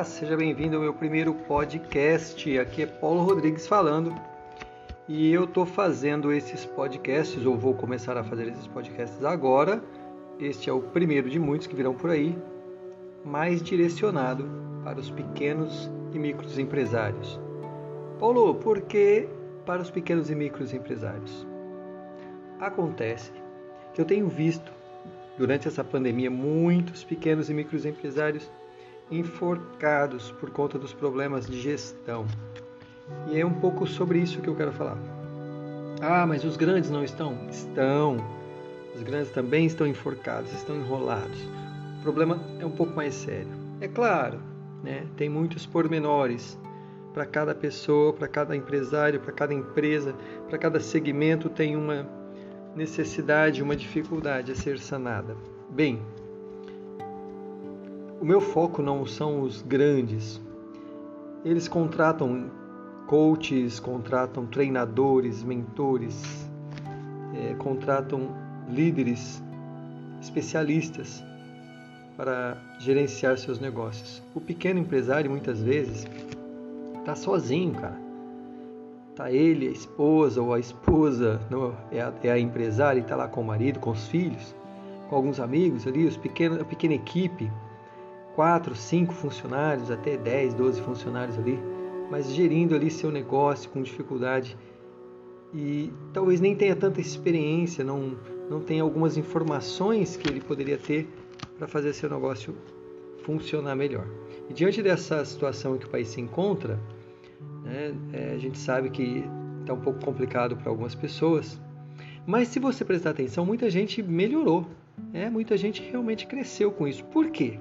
Olá, seja bem-vindo ao meu primeiro podcast. Aqui é Paulo Rodrigues falando e eu estou fazendo esses podcasts, ou vou começar a fazer esses podcasts agora. Este é o primeiro de muitos que virão por aí, mais direcionado para os pequenos e micros empresários. Paulo, por que para os pequenos e micros empresários? Acontece que eu tenho visto durante essa pandemia muitos pequenos e micros empresários enforcados por conta dos problemas de gestão. E é um pouco sobre isso que eu quero falar. Ah, mas os grandes não estão? Estão. Os grandes também estão enforcados, estão enrolados. O problema é um pouco mais sério. É claro, né, tem muitos pormenores para cada pessoa, para cada empresário, para cada empresa, para cada segmento tem uma necessidade, uma dificuldade a ser sanada. Bem, o meu foco não são os grandes. Eles contratam coaches, contratam treinadores, mentores, é, contratam líderes, especialistas para gerenciar seus negócios. O pequeno empresário muitas vezes está sozinho, cara. Tá ele, a esposa ou a esposa não, é, a, é a empresária e está lá com o marido, com os filhos, com alguns amigos ali, os pequenos, a pequena equipe quatro, cinco funcionários, até 10, 12 funcionários ali, mas gerindo ali seu negócio com dificuldade e talvez nem tenha tanta experiência, não, não tenha algumas informações que ele poderia ter para fazer seu negócio funcionar melhor. E diante dessa situação em que o país se encontra, né, é, a gente sabe que está um pouco complicado para algumas pessoas, mas se você prestar atenção, muita gente melhorou, é, muita gente realmente cresceu com isso. Por quê?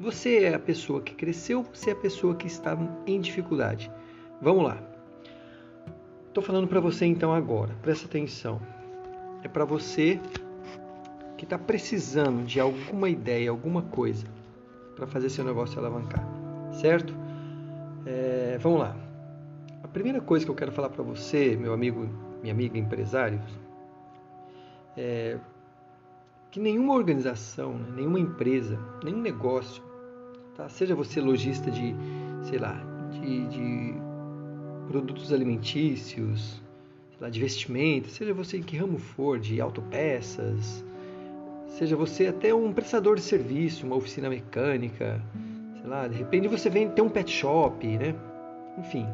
Você é a pessoa que cresceu, você é a pessoa que está em dificuldade. Vamos lá. Estou falando para você então agora, presta atenção. É para você que está precisando de alguma ideia, alguma coisa para fazer seu negócio alavancar, certo? É, vamos lá. A primeira coisa que eu quero falar para você, meu amigo, minha amiga empresário, é que nenhuma organização, né, nenhuma empresa, nenhum negócio Tá? Seja você lojista de, sei lá, de, de produtos alimentícios, lá, de vestimenta, seja você em que ramo for, de autopeças, seja você até um prestador de serviço, uma oficina mecânica, sei lá, de repente você vem ter um pet shop, né? Enfim.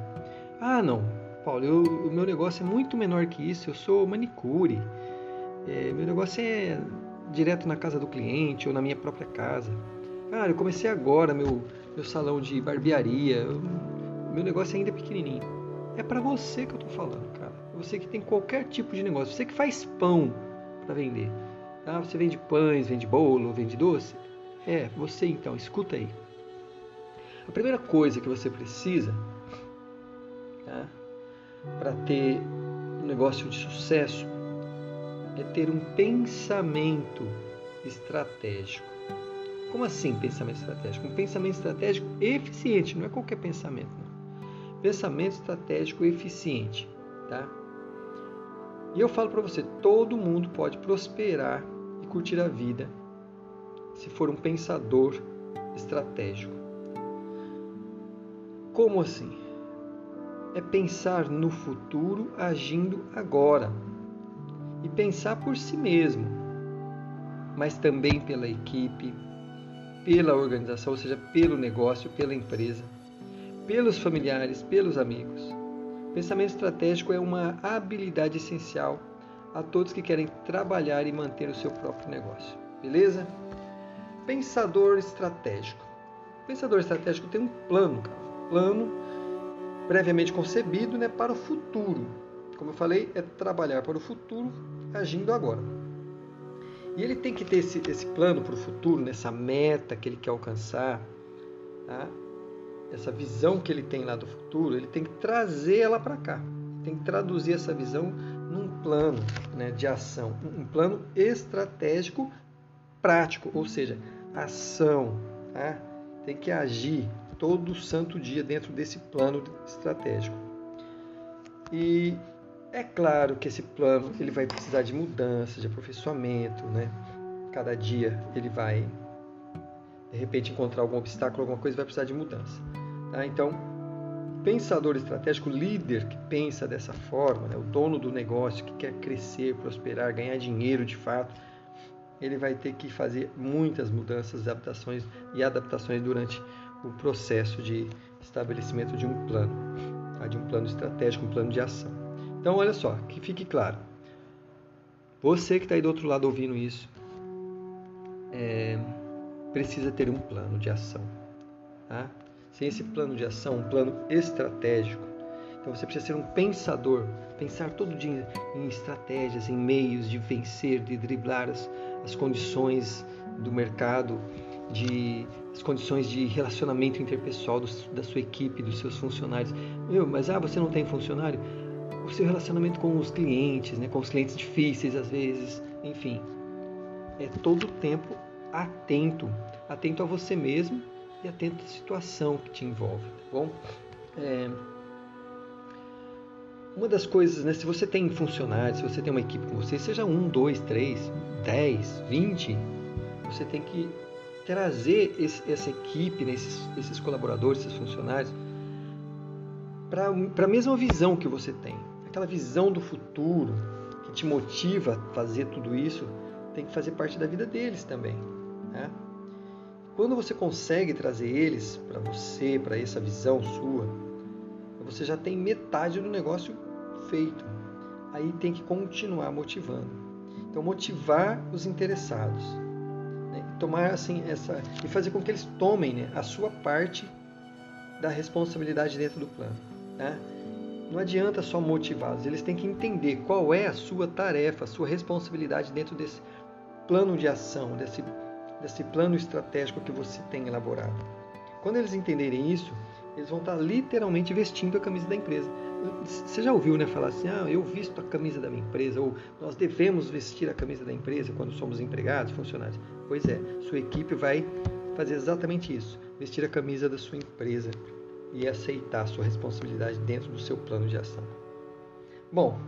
Ah, não, Paulo, eu, o meu negócio é muito menor que isso, eu sou manicure. É, meu negócio é direto na casa do cliente ou na minha própria casa. Cara, eu comecei agora meu, meu salão de barbearia. Eu, meu negócio ainda é pequenininho. É para você que eu tô falando, cara. Você que tem qualquer tipo de negócio. Você que faz pão para vender. Tá? Você vende pães, vende bolo, vende doce. É, você então, escuta aí. A primeira coisa que você precisa tá? para ter um negócio de sucesso é ter um pensamento estratégico. Como assim pensamento estratégico? Um pensamento estratégico eficiente, não é qualquer pensamento. Não. Pensamento estratégico eficiente, tá? E eu falo para você, todo mundo pode prosperar e curtir a vida se for um pensador estratégico. Como assim? É pensar no futuro agindo agora. E pensar por si mesmo, mas também pela equipe, pela organização, ou seja, pelo negócio, pela empresa, pelos familiares, pelos amigos. Pensamento estratégico é uma habilidade essencial a todos que querem trabalhar e manter o seu próprio negócio. Beleza? Pensador estratégico. Pensador estratégico tem um plano, cara. plano previamente concebido né, para o futuro. Como eu falei, é trabalhar para o futuro agindo agora. E ele tem que ter esse, esse plano para o futuro, nessa meta que ele quer alcançar, tá? essa visão que ele tem lá do futuro, ele tem que trazer ela para cá. Tem que traduzir essa visão num plano né, de ação, um plano estratégico prático, ou seja, ação. Tá? Tem que agir todo santo dia dentro desse plano estratégico. E é claro que esse plano ele vai precisar de mudança, de aperfeiçoamento, né? Cada dia ele vai de repente encontrar algum obstáculo, alguma coisa, vai precisar de mudança. Tá? Então, pensador estratégico, líder que pensa dessa forma, né? o dono do negócio que quer crescer, prosperar, ganhar dinheiro de fato, ele vai ter que fazer muitas mudanças, adaptações e adaptações durante o processo de estabelecimento de um plano, tá? de um plano estratégico, um plano de ação. Então, olha só, que fique claro. Você que está aí do outro lado ouvindo isso, é, precisa ter um plano de ação. Tá? Sem esse plano de ação, um plano estratégico, então você precisa ser um pensador, pensar todo dia em estratégias, em meios de vencer, de driblar as, as condições do mercado, de as condições de relacionamento interpessoal do, da sua equipe, dos seus funcionários. Meu, mas ah, você não tem funcionário? O seu relacionamento com os clientes, né, com os clientes difíceis às vezes, enfim, é todo o tempo atento, atento a você mesmo e atento à situação que te envolve, tá bom? É, uma das coisas, né, se você tem funcionários, se você tem uma equipe com você, seja um, dois, três, dez, vinte, você tem que trazer esse, essa equipe, né, esses, esses colaboradores, esses funcionários, para a mesma visão que você tem. Aquela visão do futuro que te motiva a fazer tudo isso, tem que fazer parte da vida deles também. Né? Quando você consegue trazer eles para você, para essa visão sua, você já tem metade do negócio feito. Aí tem que continuar motivando. Então motivar os interessados, né? tomar assim essa e fazer com que eles tomem né, a sua parte da responsabilidade dentro do plano. Né? Não adianta só motivá-los, eles têm que entender qual é a sua tarefa, a sua responsabilidade dentro desse plano de ação, desse, desse plano estratégico que você tem elaborado. Quando eles entenderem isso, eles vão estar literalmente vestindo a camisa da empresa. Você já ouviu né, falar assim, ah, eu visto a camisa da minha empresa, ou nós devemos vestir a camisa da empresa quando somos empregados, funcionários? Pois é, sua equipe vai fazer exatamente isso, vestir a camisa da sua empresa e aceitar sua responsabilidade dentro do seu plano de ação. Bom,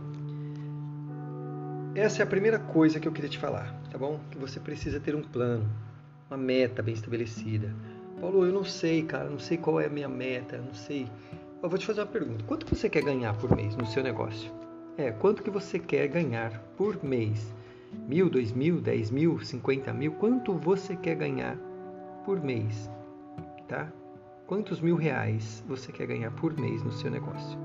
essa é a primeira coisa que eu queria te falar, tá bom? Que você precisa ter um plano, uma meta bem estabelecida. Paulo, eu não sei, cara, não sei qual é a minha meta, não sei eu vou te fazer uma pergunta. Quanto você quer ganhar por mês no seu negócio? É, quanto que você quer ganhar por mês? Mil, dois mil, dez mil, cinquenta mil? Quanto você quer ganhar por mês? Tá? Quantos mil reais você quer ganhar por mês no seu negócio?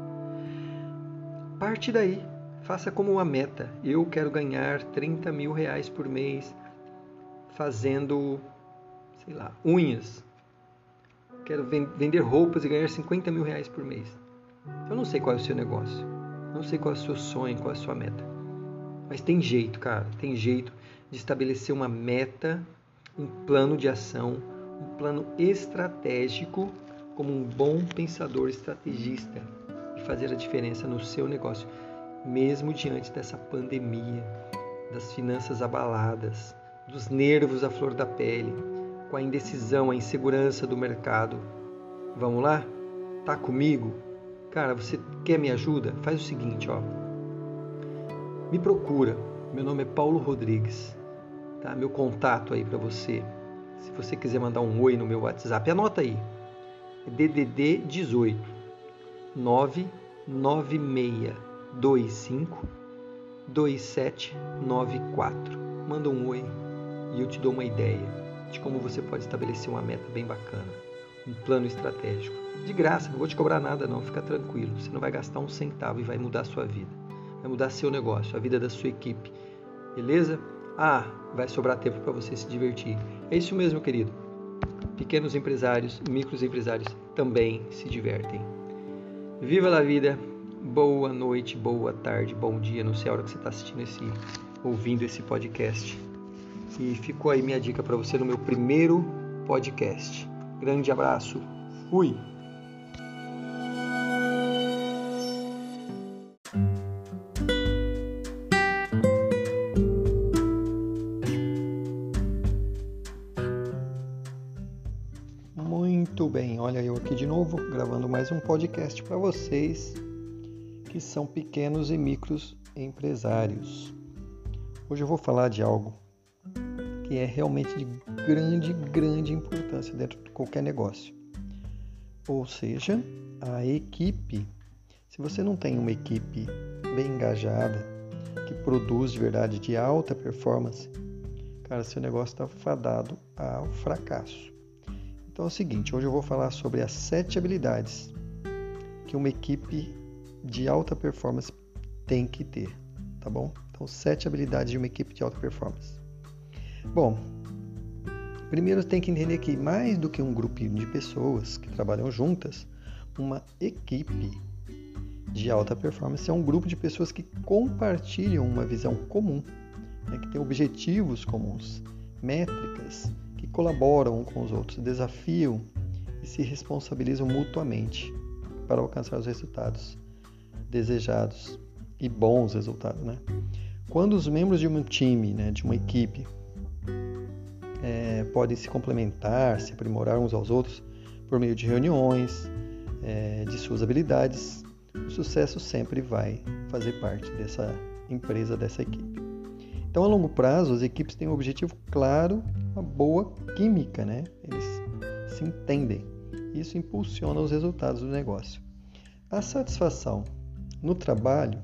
Parte daí. Faça como uma meta. Eu quero ganhar 30 mil reais por mês fazendo, sei lá, unhas quero vender roupas e ganhar 50 mil reais por mês. Eu não sei qual é o seu negócio, não sei qual é o seu sonho, qual é a sua meta. Mas tem jeito, cara, tem jeito de estabelecer uma meta, um plano de ação, um plano estratégico, como um bom pensador estrategista e fazer a diferença no seu negócio, mesmo diante dessa pandemia, das finanças abaladas, dos nervos à flor da pele com a indecisão, a insegurança do mercado. Vamos lá? Tá comigo? Cara, você quer me ajuda? Faz o seguinte, ó. Me procura. Meu nome é Paulo Rodrigues. Tá? Meu contato aí para você. Se você quiser mandar um oi no meu WhatsApp, anota aí. DDD 18 99625 2794. Manda um oi e eu te dou uma ideia de como você pode estabelecer uma meta bem bacana, um plano estratégico. De graça, não vou te cobrar nada não, fica tranquilo. Você não vai gastar um centavo e vai mudar a sua vida. Vai mudar seu negócio, a vida da sua equipe. Beleza? Ah, vai sobrar tempo para você se divertir. É isso mesmo, querido. Pequenos empresários, micros empresários também se divertem. Viva a vida. Boa noite, boa tarde, bom dia. Não sei a hora que você está assistindo esse, ouvindo esse podcast. E ficou aí minha dica para você no meu primeiro podcast. Grande abraço. Fui. Muito bem, olha eu aqui de novo gravando mais um podcast para vocês que são pequenos e micros empresários. Hoje eu vou falar de algo que é realmente de grande, grande importância dentro de qualquer negócio. Ou seja, a equipe. Se você não tem uma equipe bem engajada, que produz de verdade de alta performance, cara, seu negócio está fadado ao fracasso. Então é o seguinte, hoje eu vou falar sobre as sete habilidades que uma equipe de alta performance tem que ter, tá bom? Então, sete habilidades de uma equipe de alta performance. Bom, primeiro tem que entender que mais do que um grupinho de pessoas que trabalham juntas, uma equipe de alta performance é um grupo de pessoas que compartilham uma visão comum, né, que tem objetivos comuns, métricas, colaboram com os outros, desafiam e se responsabilizam mutuamente para alcançar os resultados desejados e bons resultados. Né? Quando os membros de um time, né, de uma equipe, é, podem se complementar, se aprimorar uns aos outros por meio de reuniões, é, de suas habilidades, o sucesso sempre vai fazer parte dessa empresa, dessa equipe. Então, a longo prazo, as equipes têm um objetivo claro, uma boa química, né? Eles se entendem. Isso impulsiona os resultados do negócio. A satisfação no trabalho,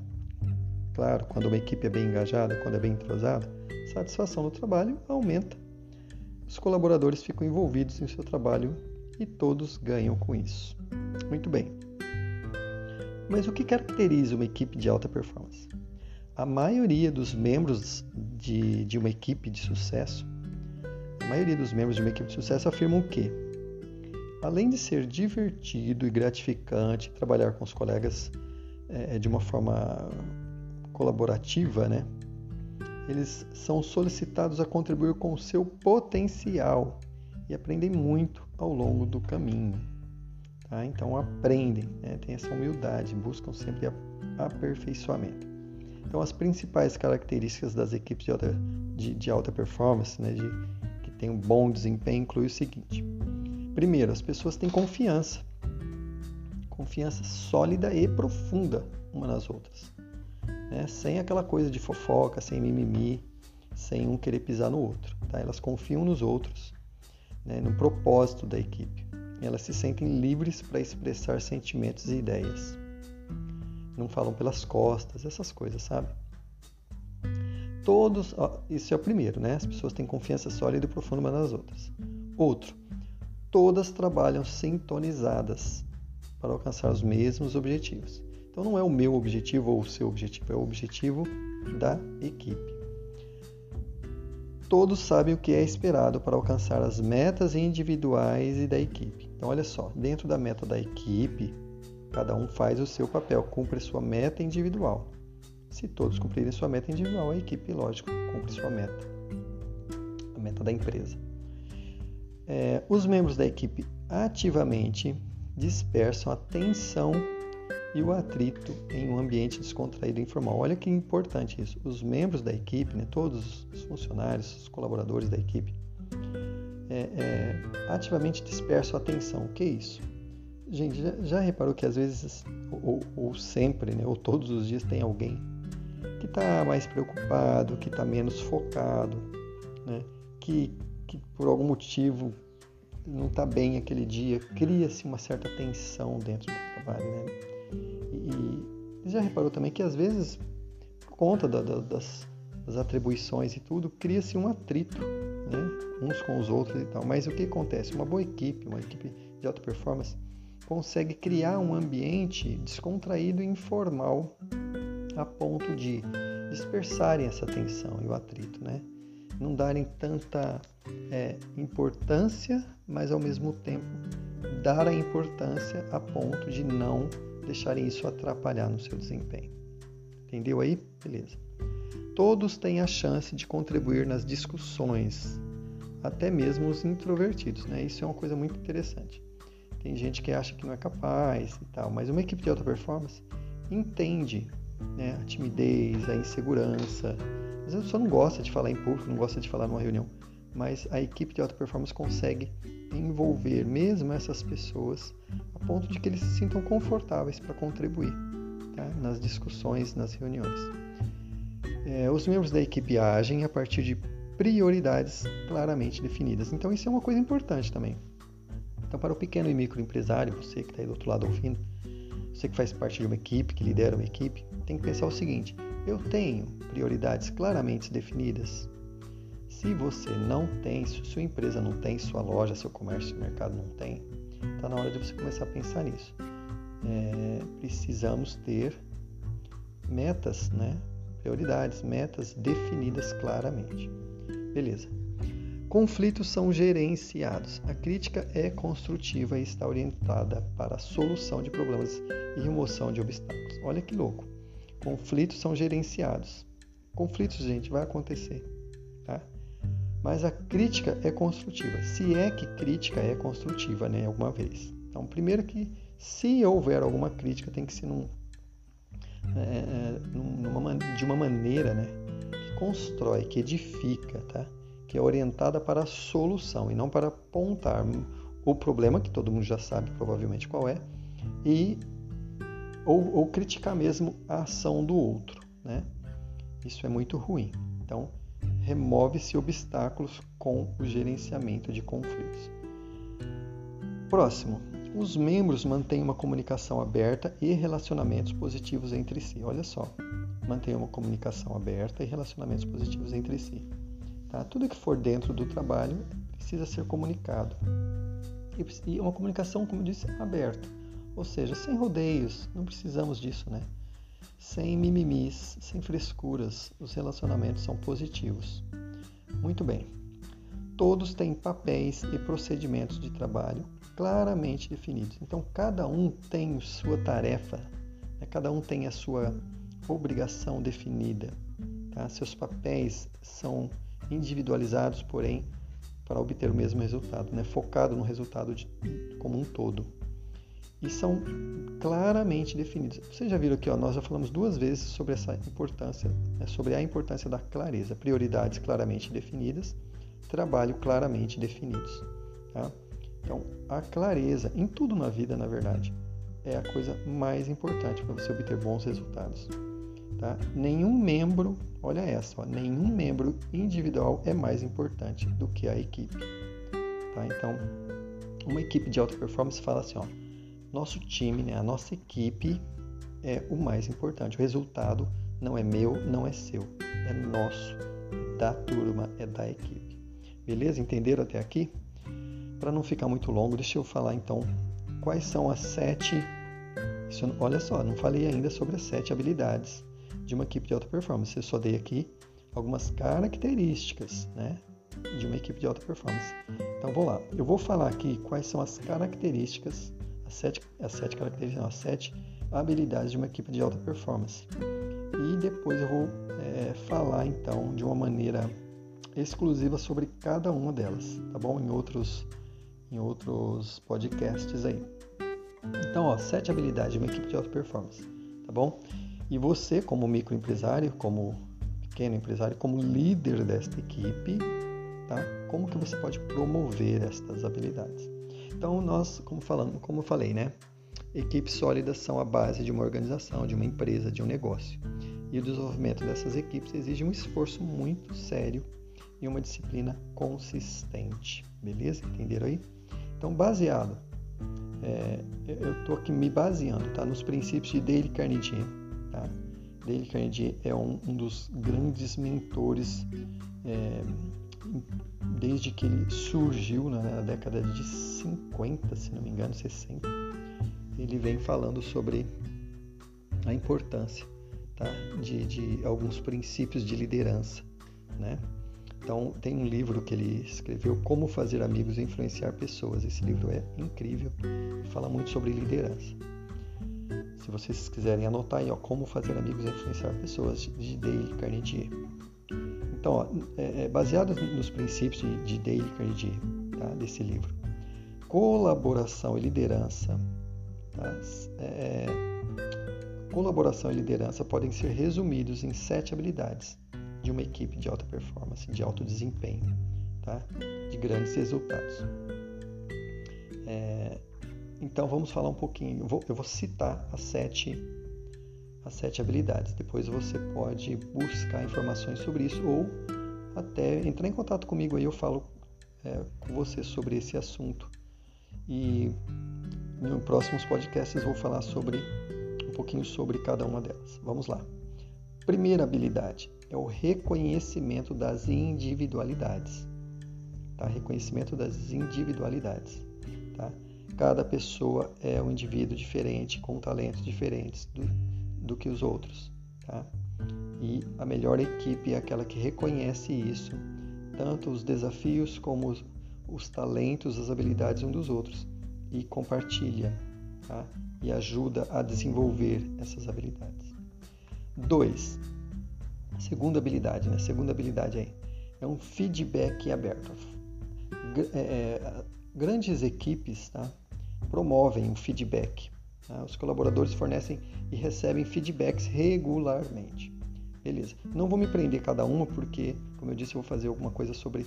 claro, quando uma equipe é bem engajada, quando é bem entrosada, satisfação no trabalho aumenta. Os colaboradores ficam envolvidos em seu trabalho e todos ganham com isso. Muito bem. Mas o que caracteriza uma equipe de alta performance? A maioria dos membros de, de uma equipe de sucesso, a maioria dos membros de uma equipe de sucesso afirmam que, além de ser divertido e gratificante trabalhar com os colegas é, de uma forma colaborativa, né? Eles são solicitados a contribuir com o seu potencial e aprendem muito ao longo do caminho. Tá? Então aprendem, né? têm essa humildade, buscam sempre aperfeiçoamento. Então as principais características das equipes de alta, de, de alta performance, né? de, que têm um bom desempenho, inclui o seguinte: primeiro, as pessoas têm confiança confiança sólida e profunda uma nas outras. Né? Sem aquela coisa de fofoca, sem mimimi, sem um querer pisar no outro. Tá? Elas confiam nos outros, né? no propósito da equipe. Elas se sentem livres para expressar sentimentos e ideias. Não falam pelas costas, essas coisas, sabe? Todos, ó, isso é o primeiro, né? As pessoas têm confiança sólida e profunda umas nas outras. Outro, todas trabalham sintonizadas para alcançar os mesmos objetivos. Então não é o meu objetivo ou o seu objetivo, é o objetivo da equipe. Todos sabem o que é esperado para alcançar as metas individuais e da equipe. Então olha só, dentro da meta da equipe, cada um faz o seu papel, cumpre sua meta individual. Se todos cumprirem sua meta individual, a equipe, lógico, cumpre sua meta, a meta da empresa. É, os membros da equipe ativamente dispersam a tensão e o atrito em um ambiente descontraído e informal. Olha que importante isso. Os membros da equipe, né, todos os funcionários, os colaboradores da equipe, é, é, ativamente dispersam a atenção. O que é isso? Gente, já, já reparou que às vezes, ou, ou, sempre, né, ou todos os dias, tem alguém que está mais preocupado, que está menos focado, né, que, que por algum motivo não está bem aquele dia, cria-se uma certa tensão dentro do trabalho, né? E, e já reparou também que às vezes, por conta da, da, das, das, atribuições e tudo, cria-se um atrito, né? Uns com os outros e tal. Mas o que acontece? Uma boa equipe, uma equipe de alta performance, consegue criar um ambiente descontraído e informal a ponto de dispersarem essa tensão e o atrito, né? Não darem tanta é, importância, mas ao mesmo tempo dar a importância a ponto de não deixarem isso atrapalhar no seu desempenho. Entendeu aí? Beleza. Todos têm a chance de contribuir nas discussões, até mesmo os introvertidos, né? Isso é uma coisa muito interessante. Tem gente que acha que não é capaz e tal, mas uma equipe de alta performance entende né, a timidez, a insegurança. Às vezes a pessoa não gosta de falar em público, não gosta de falar numa reunião mas a equipe de alta performance consegue envolver mesmo essas pessoas a ponto de que eles se sintam confortáveis para contribuir tá? nas discussões, nas reuniões. É, os membros da equipe agem a partir de prioridades claramente definidas. Então, isso é uma coisa importante também. Então, para o pequeno e microempresário, você que está aí do outro lado ouvindo, você que faz parte de uma equipe, que lidera uma equipe, tem que pensar o seguinte: eu tenho prioridades claramente definidas? Se você não tem, se sua empresa não tem, sua loja, seu comércio, seu mercado não tem, está na hora de você começar a pensar nisso. É, precisamos ter metas, né? prioridades, metas definidas claramente. Beleza. Conflitos são gerenciados. A crítica é construtiva e está orientada para a solução de problemas e remoção de obstáculos. Olha que louco. Conflitos são gerenciados. Conflitos, gente, vai acontecer, tá? Mas a crítica é construtiva. Se é que crítica é construtiva, né, alguma vez. Então, primeiro que se houver alguma crítica, tem que ser num, é, é numa, de uma maneira, né, que constrói, que edifica, tá? Que é orientada para a solução e não para apontar o problema, que todo mundo já sabe provavelmente qual é, e ou, ou criticar mesmo a ação do outro. Né? Isso é muito ruim. Então, remove-se obstáculos com o gerenciamento de conflitos. Próximo, os membros mantêm uma comunicação aberta e relacionamentos positivos entre si. Olha só, mantém uma comunicação aberta e relacionamentos positivos entre si. Tá? Tudo que for dentro do trabalho precisa ser comunicado. E uma comunicação, como eu disse, aberta. Ou seja, sem rodeios, não precisamos disso, né? Sem mimimis, sem frescuras, os relacionamentos são positivos. Muito bem. Todos têm papéis e procedimentos de trabalho claramente definidos. Então, cada um tem sua tarefa, né? cada um tem a sua obrigação definida. Tá? Seus papéis são individualizados, porém, para obter o mesmo resultado, né? focado no resultado de, como um todo. E são claramente definidos. Vocês já viram aqui, ó, nós já falamos duas vezes sobre essa importância, né? sobre a importância da clareza. Prioridades claramente definidas, trabalho claramente definidos. Tá? Então, a clareza em tudo na vida, na verdade, é a coisa mais importante para você obter bons resultados. Tá? Nenhum membro, olha essa, ó, nenhum membro individual é mais importante do que a equipe. Tá? Então, uma equipe de alta performance fala assim, ó, nosso time, né, a nossa equipe é o mais importante. O resultado não é meu, não é seu, é nosso, é da turma, é da equipe. Beleza? Entenderam até aqui? Para não ficar muito longo, deixa eu falar então quais são as sete. Olha só, não falei ainda sobre as sete habilidades de uma equipe de alta performance. Eu só dei aqui algumas características né, de uma equipe de alta performance. Então vou lá. Eu vou falar aqui quais são as características, as sete, as sete características, não, as sete habilidades de uma equipe de alta performance. E depois eu vou é, falar então de uma maneira exclusiva sobre cada uma delas, tá bom? Em outros, em outros podcasts aí. Então, ó, sete habilidades de uma equipe de alta performance, tá bom? E você, como microempresário, como pequeno empresário, como líder desta equipe, tá? Como que você pode promover estas habilidades? Então, nós, como falando, como eu falei, né? Equipes sólidas são a base de uma organização, de uma empresa, de um negócio. E o desenvolvimento dessas equipes exige um esforço muito sério e uma disciplina consistente. Beleza? Entenderam aí? Então, baseado, é, eu estou aqui me baseando tá, nos princípios de Dale Carnegie? Dale Carnegie é um, um dos grandes mentores é, desde que ele surgiu né, na década de 50, se não me engano, 60. Ele vem falando sobre a importância tá, de, de alguns princípios de liderança. Né? Então, tem um livro que ele escreveu, Como Fazer Amigos e Influenciar Pessoas. Esse livro é incrível, fala muito sobre liderança. Se vocês quiserem anotar aí, ó, como fazer amigos e influenciar pessoas, de Dale Carnegie. Então, ó, é, é baseado nos princípios de, de Dale Carnegie, tá, desse livro. Colaboração e liderança. Tá, é, colaboração e liderança podem ser resumidos em sete habilidades de uma equipe de alta performance, de alto desempenho, tá? de grandes resultados. É, então vamos falar um pouquinho. Eu vou, citar as sete, as sete habilidades. Depois você pode buscar informações sobre isso ou até entrar em contato comigo aí eu falo é, com você sobre esse assunto. E nos próximos podcasts vou falar sobre um pouquinho sobre cada uma delas. Vamos lá. Primeira habilidade é o reconhecimento das individualidades. Tá? Reconhecimento das individualidades. Tá? Cada pessoa é um indivíduo diferente, com talentos diferentes do, do que os outros. Tá? E a melhor equipe é aquela que reconhece isso, tanto os desafios como os, os talentos, as habilidades um dos outros, e compartilha tá? e ajuda a desenvolver essas habilidades. Dois, segunda habilidade, né? Segunda habilidade aí é um feedback aberto. É, é, grandes equipes tá? Promovem o feedback. Tá? Os colaboradores fornecem e recebem feedbacks regularmente. Beleza. Não vou me prender cada uma porque, como eu disse, eu vou fazer alguma coisa sobre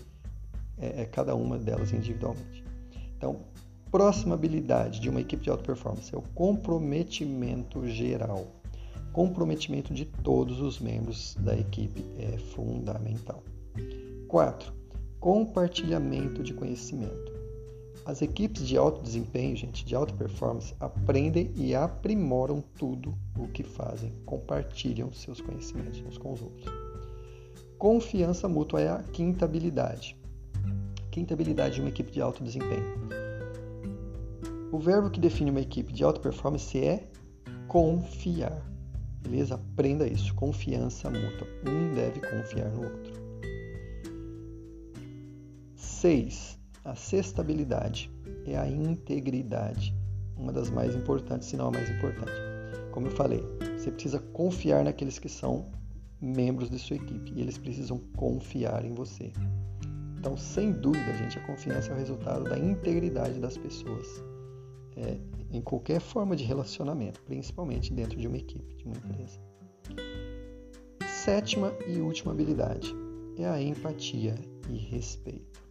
é, é, cada uma delas individualmente. Então, próxima habilidade de uma equipe de alta performance é o comprometimento geral. Comprometimento de todos os membros da equipe é fundamental. 4. Compartilhamento de conhecimento. As equipes de alto desempenho, gente, de alta performance, aprendem e aprimoram tudo o que fazem, compartilham seus conhecimentos uns com os outros. Confiança mútua é a quinta habilidade. Quinta habilidade de uma equipe de alto desempenho. O verbo que define uma equipe de alta performance é confiar. Beleza? Aprenda isso. Confiança mútua. Um deve confiar no outro. 6. A sexta habilidade é a integridade, uma das mais importantes, se não a mais importante. Como eu falei, você precisa confiar naqueles que são membros de sua equipe e eles precisam confiar em você. Então, sem dúvida, gente, a confiança é o resultado da integridade das pessoas é, em qualquer forma de relacionamento, principalmente dentro de uma equipe, de uma empresa. Sétima e última habilidade é a empatia e respeito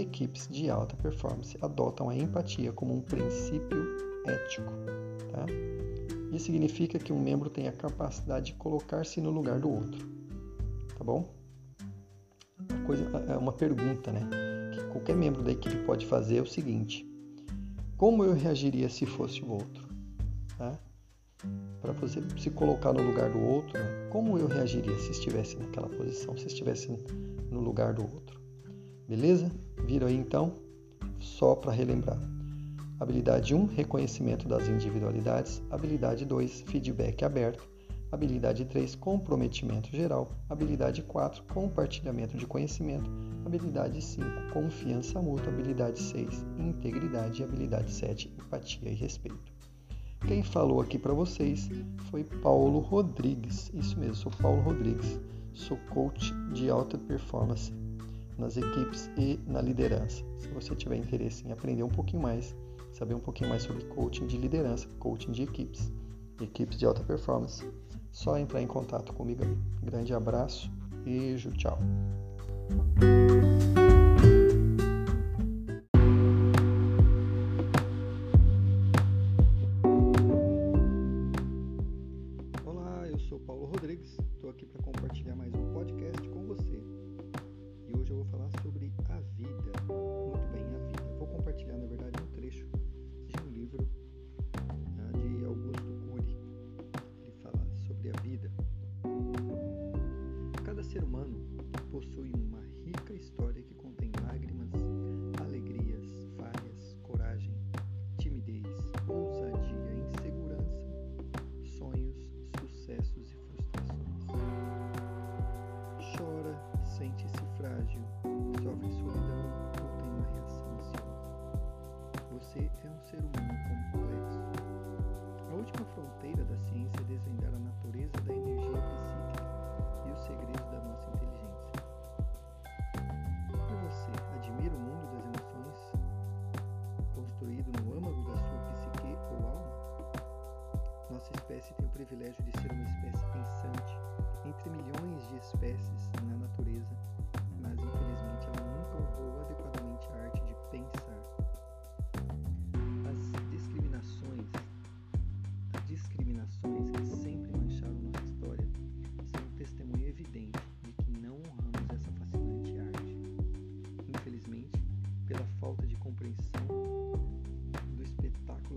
equipes de alta performance adotam a empatia como um princípio ético. Tá? Isso significa que um membro tem a capacidade de colocar-se no lugar do outro. Tá bom? Uma, coisa, é uma pergunta né, que qualquer membro da equipe pode fazer é o seguinte: Como eu reagiria se fosse o outro? Tá? Para você se colocar no lugar do outro, né? como eu reagiria se estivesse naquela posição, se estivesse no lugar do outro? Beleza? Viram aí então? Só para relembrar. Habilidade 1, reconhecimento das individualidades. Habilidade 2, feedback aberto. Habilidade 3, comprometimento geral. Habilidade 4, compartilhamento de conhecimento. Habilidade 5, confiança mútua. Habilidade 6, integridade. E habilidade 7, empatia e respeito. Quem falou aqui para vocês foi Paulo Rodrigues. Isso mesmo, sou Paulo Rodrigues. Sou coach de alta performance nas equipes e na liderança. Se você tiver interesse em aprender um pouquinho mais, saber um pouquinho mais sobre coaching de liderança, coaching de equipes, equipes de alta performance, só entrar em contato comigo. Grande abraço, beijo, tchau.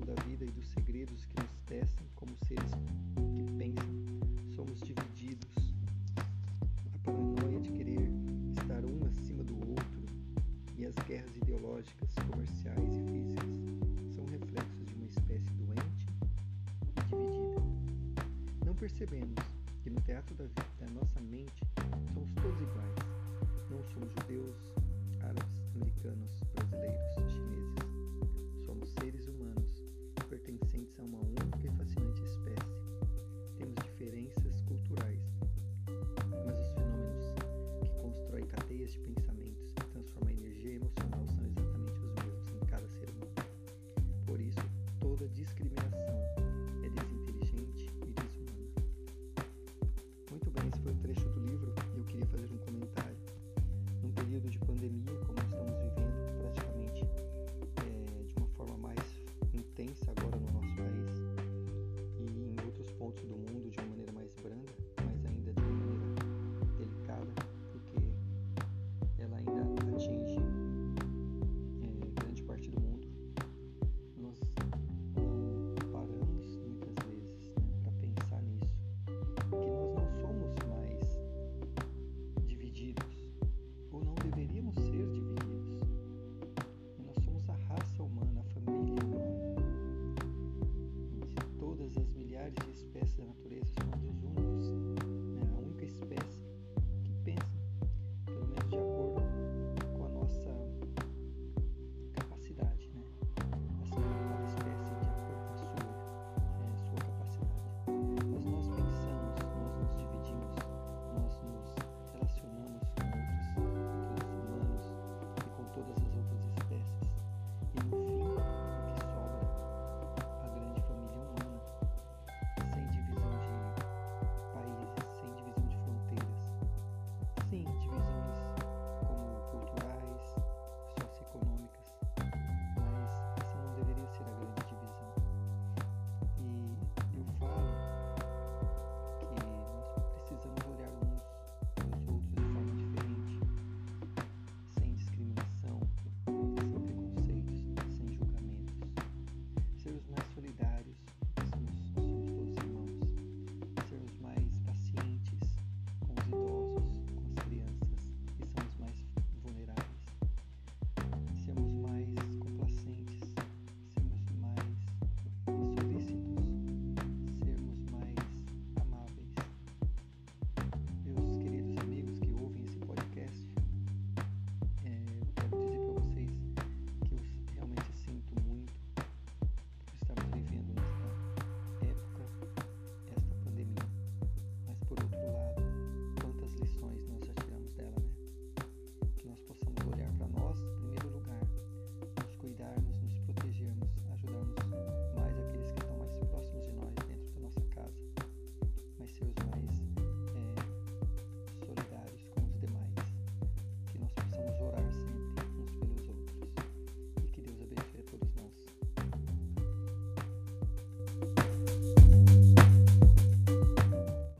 da vida e dos segredos que nos testam como seres que pensam. Somos divididos. A paranoia de querer estar um acima do outro e as guerras ideológicas, comerciais e físicas são reflexos de uma espécie doente e dividida. Não percebemos que no teatro da, vida, da nossa mente somos todos iguais. Não somos judeus, árabes, americanos,